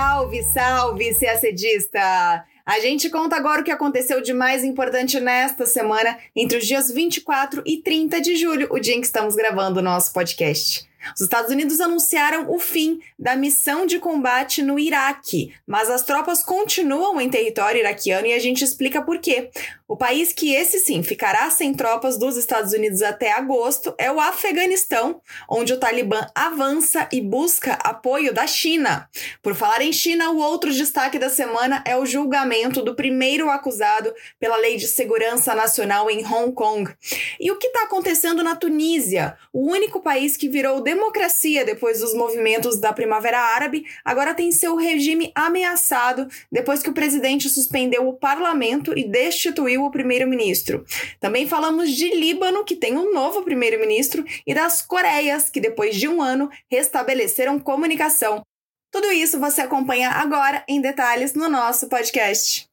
Salve, salve, CACDista! A gente conta agora o que aconteceu de mais importante nesta semana, entre os dias 24 e 30 de julho, o dia em que estamos gravando o nosso podcast. Os Estados Unidos anunciaram o fim da missão de combate no Iraque, mas as tropas continuam em território iraquiano e a gente explica por quê. O país que esse sim ficará sem tropas dos Estados Unidos até agosto é o Afeganistão, onde o Talibã avança e busca apoio da China. Por falar em China, o outro destaque da semana é o julgamento do primeiro acusado pela Lei de Segurança Nacional em Hong Kong. E o que está acontecendo na Tunísia, o único país que virou democracia depois dos movimentos da Primavera Árabe, agora tem seu regime ameaçado depois que o presidente suspendeu o parlamento e destituiu o primeiro-ministro. Também falamos de Líbano, que tem um novo primeiro-ministro, e das Coreias, que depois de um ano restabeleceram comunicação. Tudo isso você acompanha agora em detalhes no nosso podcast.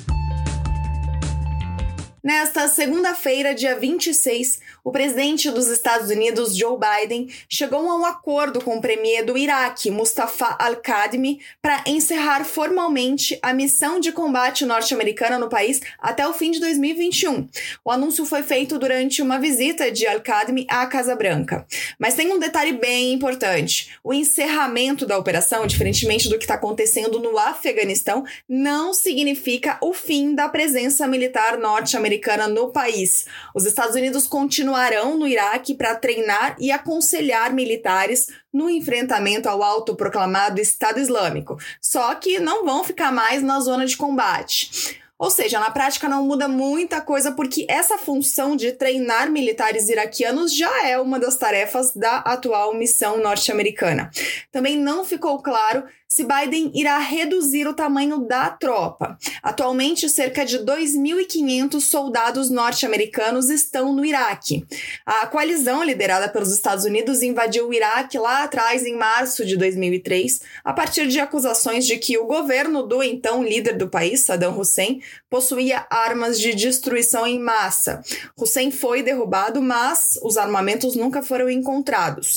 Nesta segunda-feira, dia 26, o presidente dos Estados Unidos, Joe Biden, chegou a um acordo com o premier do Iraque, Mustafa al-Kadhimi, para encerrar formalmente a missão de combate norte-americana no país até o fim de 2021. O anúncio foi feito durante uma visita de al-Kadhimi à Casa Branca. Mas tem um detalhe bem importante: o encerramento da operação, diferentemente do que está acontecendo no Afeganistão, não significa o fim da presença militar norte-americana no país. Os Estados Unidos continuam continuarão no Iraque para treinar e aconselhar militares no enfrentamento ao autoproclamado Estado Islâmico, só que não vão ficar mais na zona de combate. Ou seja, na prática não muda muita coisa porque essa função de treinar militares iraquianos já é uma das tarefas da atual missão norte-americana. Também não ficou claro se Biden irá reduzir o tamanho da tropa. Atualmente, cerca de 2.500 soldados norte-americanos estão no Iraque. A coalizão liderada pelos Estados Unidos invadiu o Iraque lá atrás, em março de 2003, a partir de acusações de que o governo do então líder do país, Saddam Hussein, possuía armas de destruição em massa. Hussein foi derrubado, mas os armamentos nunca foram encontrados.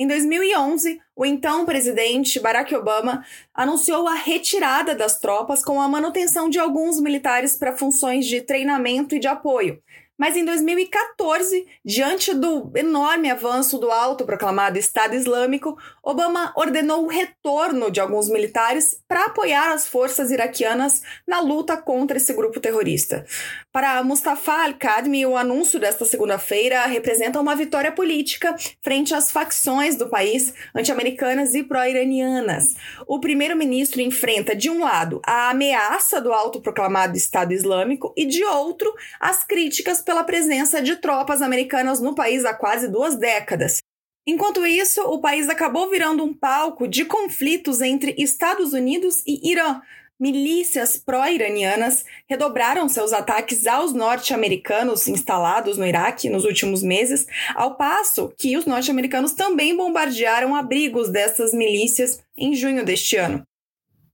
Em 2011, o então presidente Barack Obama anunciou a retirada das tropas com a manutenção de alguns militares para funções de treinamento e de apoio, mas em 2014, diante do enorme avanço do autoproclamado Estado Islâmico, Obama ordenou o retorno de alguns militares para apoiar as forças iraquianas na luta contra esse grupo terrorista. Para Mustafa al-Kadhimi, o anúncio desta segunda-feira representa uma vitória política frente às facções do país anti-americanas e pró-iranianas. O primeiro-ministro enfrenta, de um lado, a ameaça do autoproclamado Estado Islâmico e, de outro, as críticas pela presença de tropas americanas no país há quase duas décadas. Enquanto isso, o país acabou virando um palco de conflitos entre Estados Unidos e Irã. Milícias pró-iranianas redobraram seus ataques aos norte-americanos instalados no Iraque nos últimos meses, ao passo que os norte-americanos também bombardearam abrigos dessas milícias em junho deste ano.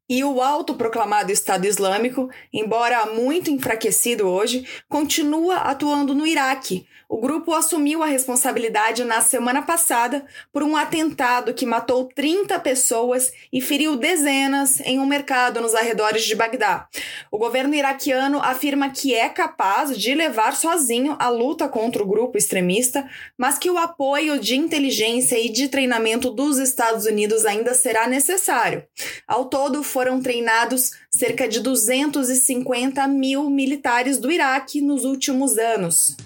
E o autoproclamado Estado Islâmico, embora muito enfraquecido hoje, continua atuando no Iraque, o grupo assumiu a responsabilidade na semana passada por um atentado que matou 30 pessoas e feriu dezenas em um mercado nos arredores de Bagdá. O governo iraquiano afirma que é capaz de levar sozinho a luta contra o grupo extremista, mas que o apoio de inteligência e de treinamento dos Estados Unidos ainda será necessário. Ao todo, foram treinados cerca de 250 mil militares do Iraque nos últimos anos.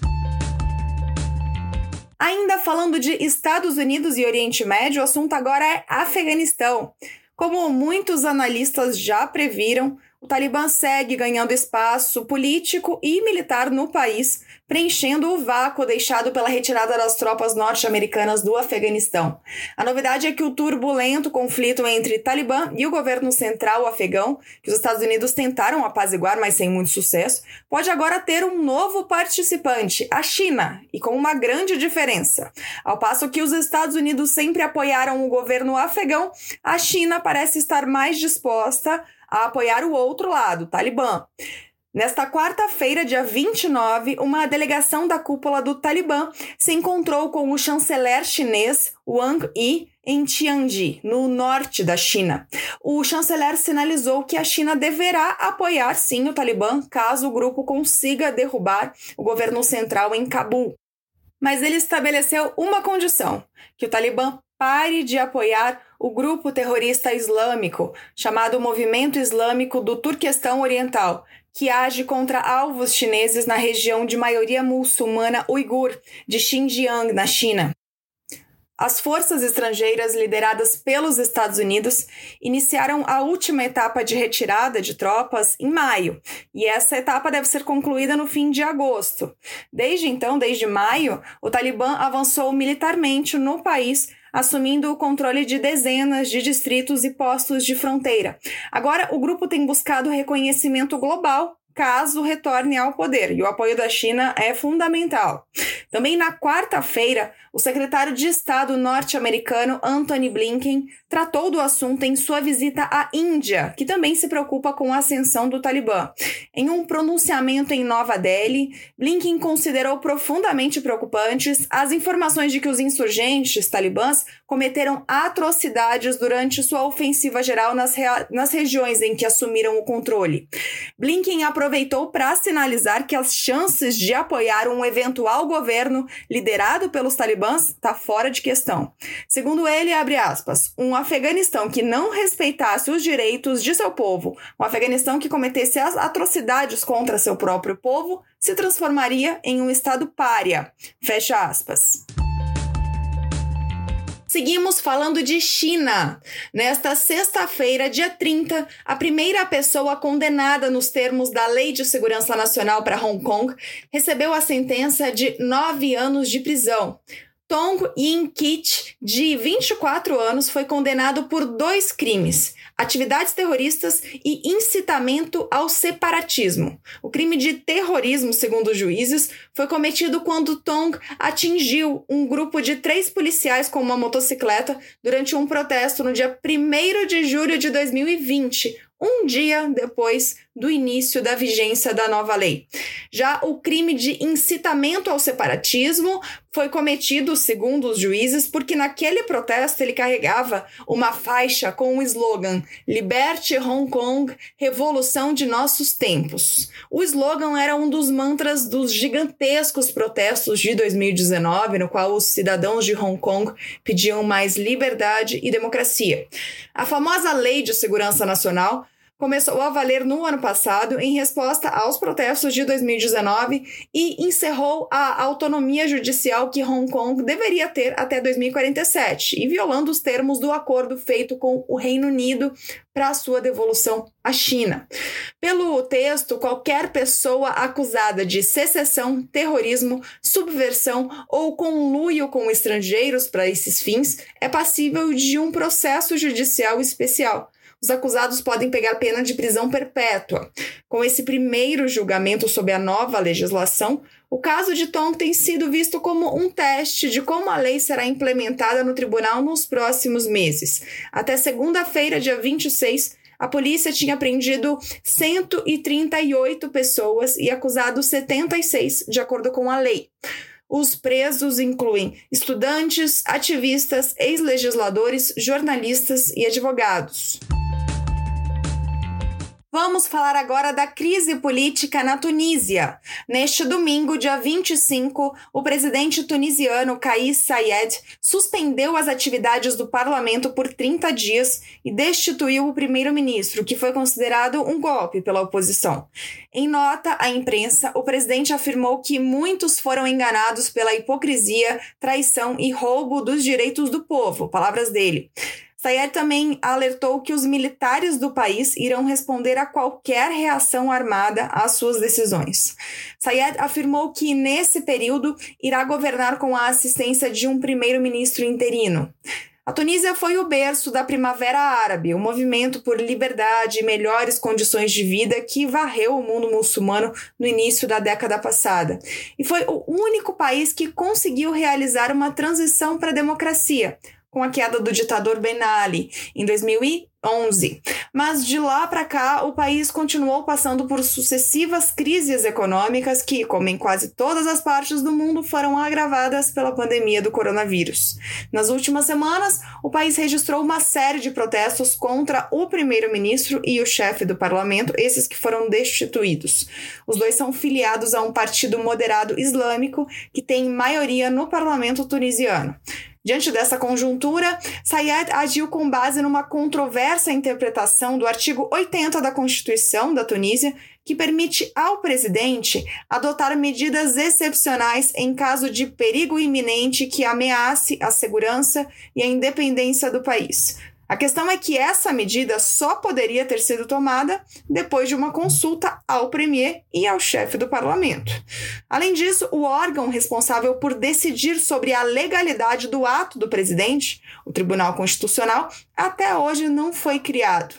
Ainda falando de Estados Unidos e Oriente Médio, o assunto agora é Afeganistão. Como muitos analistas já previram, o Talibã segue ganhando espaço político e militar no país, preenchendo o vácuo deixado pela retirada das tropas norte-americanas do Afeganistão. A novidade é que o turbulento conflito entre Talibã e o governo central afegão, que os Estados Unidos tentaram apaziguar, mas sem muito sucesso, pode agora ter um novo participante, a China, e com uma grande diferença. Ao passo que os Estados Unidos sempre apoiaram o governo afegão, a China parece estar mais disposta a apoiar o outro lado, o Talibã. Nesta quarta-feira, dia 29, uma delegação da cúpula do Talibã se encontrou com o chanceler chinês Wang Yi em Tianji, no norte da China. O chanceler sinalizou que a China deverá apoiar sim o Talibã caso o grupo consiga derrubar o governo central em Cabul. Mas ele estabeleceu uma condição: que o Talibã pare de apoiar o grupo terrorista islâmico, chamado Movimento Islâmico do Turquestão Oriental, que age contra alvos chineses na região de maioria muçulmana uigur de Xinjiang, na China. As forças estrangeiras lideradas pelos Estados Unidos iniciaram a última etapa de retirada de tropas em maio, e essa etapa deve ser concluída no fim de agosto. Desde então, desde maio, o Talibã avançou militarmente no país assumindo o controle de dezenas de distritos e postos de fronteira. Agora, o grupo tem buscado reconhecimento global caso retorne ao poder, e o apoio da China é fundamental. Também na quarta-feira, o secretário de Estado norte-americano Anthony Blinken tratou do assunto em sua visita à Índia, que também se preocupa com a ascensão do Talibã. Em um pronunciamento em Nova Delhi, Blinken considerou profundamente preocupantes as informações de que os insurgentes talibãs cometeram atrocidades durante sua ofensiva geral nas, nas regiões em que assumiram o controle. Blinken aproveitou para sinalizar que as chances de apoiar um eventual governo liderado pelos talibãs está fora de questão. Segundo ele, abre aspas, um Afeganistão que não respeitasse os direitos de seu povo, um Afeganistão que cometesse as atrocidades contra seu próprio povo, se transformaria em um estado pária. Fecha aspas. Seguimos falando de China. Nesta sexta-feira, dia 30, a primeira pessoa condenada nos termos da Lei de Segurança Nacional para Hong Kong recebeu a sentença de nove anos de prisão. Tong Yin-kit, de 24 anos, foi condenado por dois crimes: atividades terroristas e incitamento ao separatismo. O crime de terrorismo, segundo os juízes, foi cometido quando Tong atingiu um grupo de três policiais com uma motocicleta durante um protesto no dia 1 de julho de 2020, um dia depois do início da vigência da nova lei. Já o crime de incitamento ao separatismo foi cometido, segundo os juízes, porque naquele protesto ele carregava uma faixa com o slogan Liberte Hong Kong, Revolução de Nossos Tempos. O slogan era um dos mantras dos gigantescos protestos de 2019, no qual os cidadãos de Hong Kong pediam mais liberdade e democracia. A famosa Lei de Segurança Nacional começou a valer no ano passado em resposta aos protestos de 2019 e encerrou a autonomia judicial que Hong Kong deveria ter até 2047 e violando os termos do acordo feito com o Reino Unido para sua devolução à China. Pelo texto, qualquer pessoa acusada de secessão, terrorismo, subversão ou conluio com estrangeiros para esses fins é passível de um processo judicial especial os acusados podem pegar pena de prisão perpétua. Com esse primeiro julgamento sob a nova legislação, o caso de Tom tem sido visto como um teste de como a lei será implementada no tribunal nos próximos meses. Até segunda-feira, dia 26, a polícia tinha prendido 138 pessoas e acusado 76, de acordo com a lei. Os presos incluem estudantes, ativistas, ex-legisladores, jornalistas e advogados. Vamos falar agora da crise política na Tunísia. Neste domingo, dia 25, o presidente tunisiano Kais Saied suspendeu as atividades do parlamento por 30 dias e destituiu o primeiro-ministro, que foi considerado um golpe pela oposição. Em nota à imprensa, o presidente afirmou que muitos foram enganados pela hipocrisia, traição e roubo dos direitos do povo, palavras dele. Sayed também alertou que os militares do país irão responder a qualquer reação armada às suas decisões. Sayed afirmou que, nesse período, irá governar com a assistência de um primeiro-ministro interino. A Tunísia foi o berço da Primavera Árabe, o um movimento por liberdade e melhores condições de vida que varreu o mundo muçulmano no início da década passada. E foi o único país que conseguiu realizar uma transição para a democracia, com a queda do ditador Ben Ali em 2000 2011. Mas de lá para cá, o país continuou passando por sucessivas crises econômicas que, como em quase todas as partes do mundo, foram agravadas pela pandemia do coronavírus. Nas últimas semanas, o país registrou uma série de protestos contra o primeiro-ministro e o chefe do parlamento, esses que foram destituídos. Os dois são filiados a um partido moderado islâmico que tem maioria no parlamento tunisiano. Diante dessa conjuntura, Sayed agiu com base numa controversa interpretação do artigo 80 da Constituição da Tunísia, que permite ao presidente adotar medidas excepcionais em caso de perigo iminente que ameace a segurança e a independência do país. A questão é que essa medida só poderia ter sido tomada depois de uma consulta ao premier e ao chefe do parlamento. Além disso, o órgão responsável por decidir sobre a legalidade do ato do presidente, o Tribunal Constitucional, até hoje não foi criado.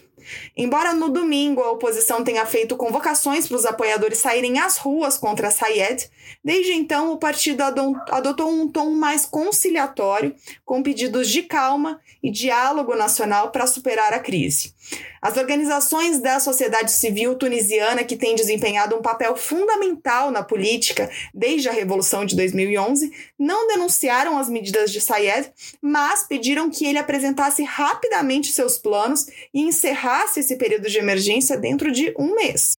Embora no domingo a oposição tenha feito convocações para os apoiadores saírem às ruas contra Sayed, desde então o partido adotou um tom mais conciliatório, com pedidos de calma e diálogo nacional para superar a crise. As organizações da sociedade civil tunisiana, que têm desempenhado um papel fundamental na política desde a Revolução de 2011, não denunciaram as medidas de Sayed, mas pediram que ele apresentasse rapidamente seus planos e encerrasse esse período de emergência dentro de um mês.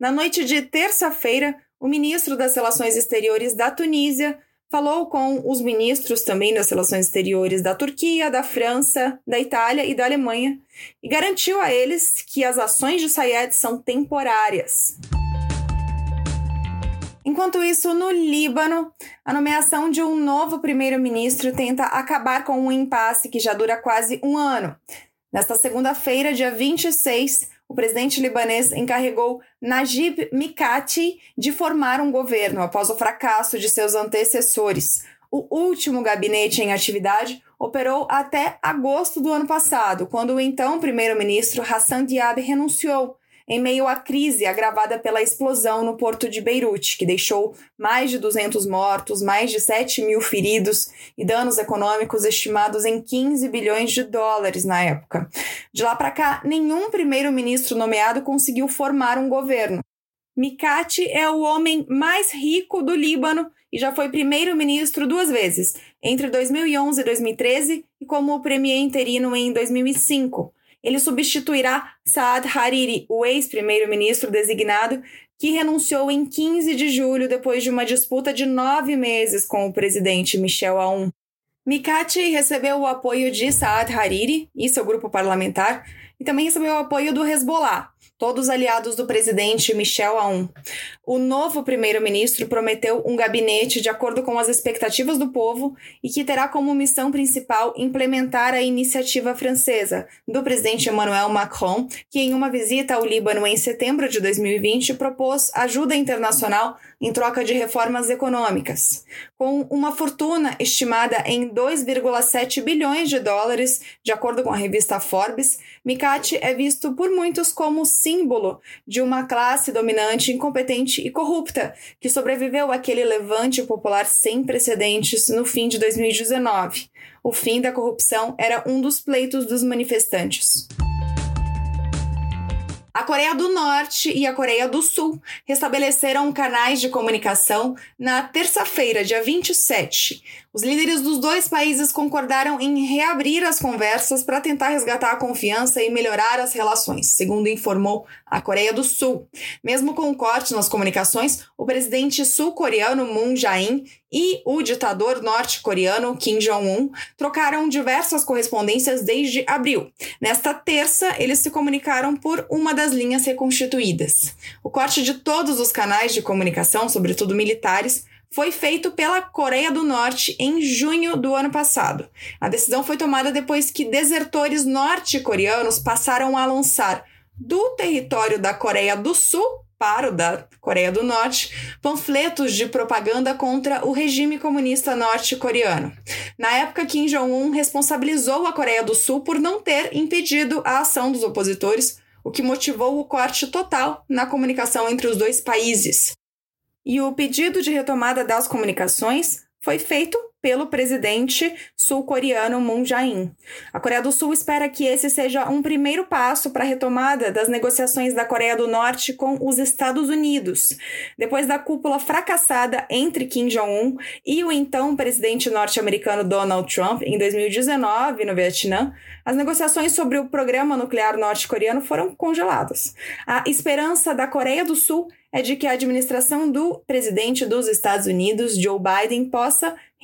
Na noite de terça-feira, o ministro das Relações Exteriores da Tunísia falou com os ministros também das relações exteriores da Turquia, da França, da Itália e da Alemanha e garantiu a eles que as ações de Sayed são temporárias. Enquanto isso, no Líbano, a nomeação de um novo primeiro-ministro tenta acabar com um impasse que já dura quase um ano. Nesta segunda-feira, dia 26, o presidente libanês encarregou Najib Mikati de formar um governo após o fracasso de seus antecessores. O último gabinete em atividade operou até agosto do ano passado, quando o então primeiro-ministro Hassan Diab renunciou em meio à crise agravada pela explosão no porto de Beirute, que deixou mais de 200 mortos, mais de 7 mil feridos e danos econômicos estimados em 15 bilhões de dólares na época. De lá para cá, nenhum primeiro-ministro nomeado conseguiu formar um governo. Mikati é o homem mais rico do Líbano e já foi primeiro-ministro duas vezes, entre 2011 e 2013 e como premier interino em 2005. Ele substituirá Saad Hariri, o ex-primeiro-ministro designado, que renunciou em 15 de julho depois de uma disputa de nove meses com o presidente Michel Aoun. Mikati recebeu o apoio de Saad Hariri e seu grupo parlamentar, e também recebeu o apoio do Hezbollah, todos aliados do presidente Michel Aoun. O novo primeiro-ministro prometeu um gabinete de acordo com as expectativas do povo e que terá como missão principal implementar a iniciativa francesa do presidente Emmanuel Macron, que em uma visita ao Líbano em setembro de 2020 propôs ajuda internacional em troca de reformas econômicas. Com uma fortuna estimada em 2,7 bilhões de dólares, de acordo com a revista Forbes, Mikati é visto por muitos como símbolo de uma classe dominante, incompetente e corrupta que sobreviveu àquele levante popular sem precedentes no fim de 2019. O fim da corrupção era um dos pleitos dos manifestantes. A Coreia do Norte e a Coreia do Sul restabeleceram canais de comunicação na terça-feira, dia 27. Os líderes dos dois países concordaram em reabrir as conversas para tentar resgatar a confiança e melhorar as relações, segundo informou a Coreia do Sul. Mesmo com o corte nas comunicações, o presidente sul-coreano Moon Jae-in e o ditador norte-coreano Kim Jong-un trocaram diversas correspondências desde abril. Nesta terça, eles se comunicaram por uma das linhas reconstituídas. O corte de todos os canais de comunicação, sobretudo militares, foi feito pela Coreia do Norte em junho do ano passado. A decisão foi tomada depois que desertores norte-coreanos passaram a lançar do território da Coreia do Sul para o da Coreia do Norte, panfletos de propaganda contra o regime comunista norte-coreano. Na época, Kim Jong-un responsabilizou a Coreia do Sul por não ter impedido a ação dos opositores, o que motivou o corte total na comunicação entre os dois países. E o pedido de retomada das comunicações foi feito pelo presidente sul-coreano Moon Jae-in. A Coreia do Sul espera que esse seja um primeiro passo para a retomada das negociações da Coreia do Norte com os Estados Unidos, depois da cúpula fracassada entre Kim Jong-un e o então presidente norte-americano Donald Trump em 2019 no Vietnã. As negociações sobre o programa nuclear norte-coreano foram congeladas. A esperança da Coreia do Sul é de que a administração do presidente dos Estados Unidos, Joe Biden, possa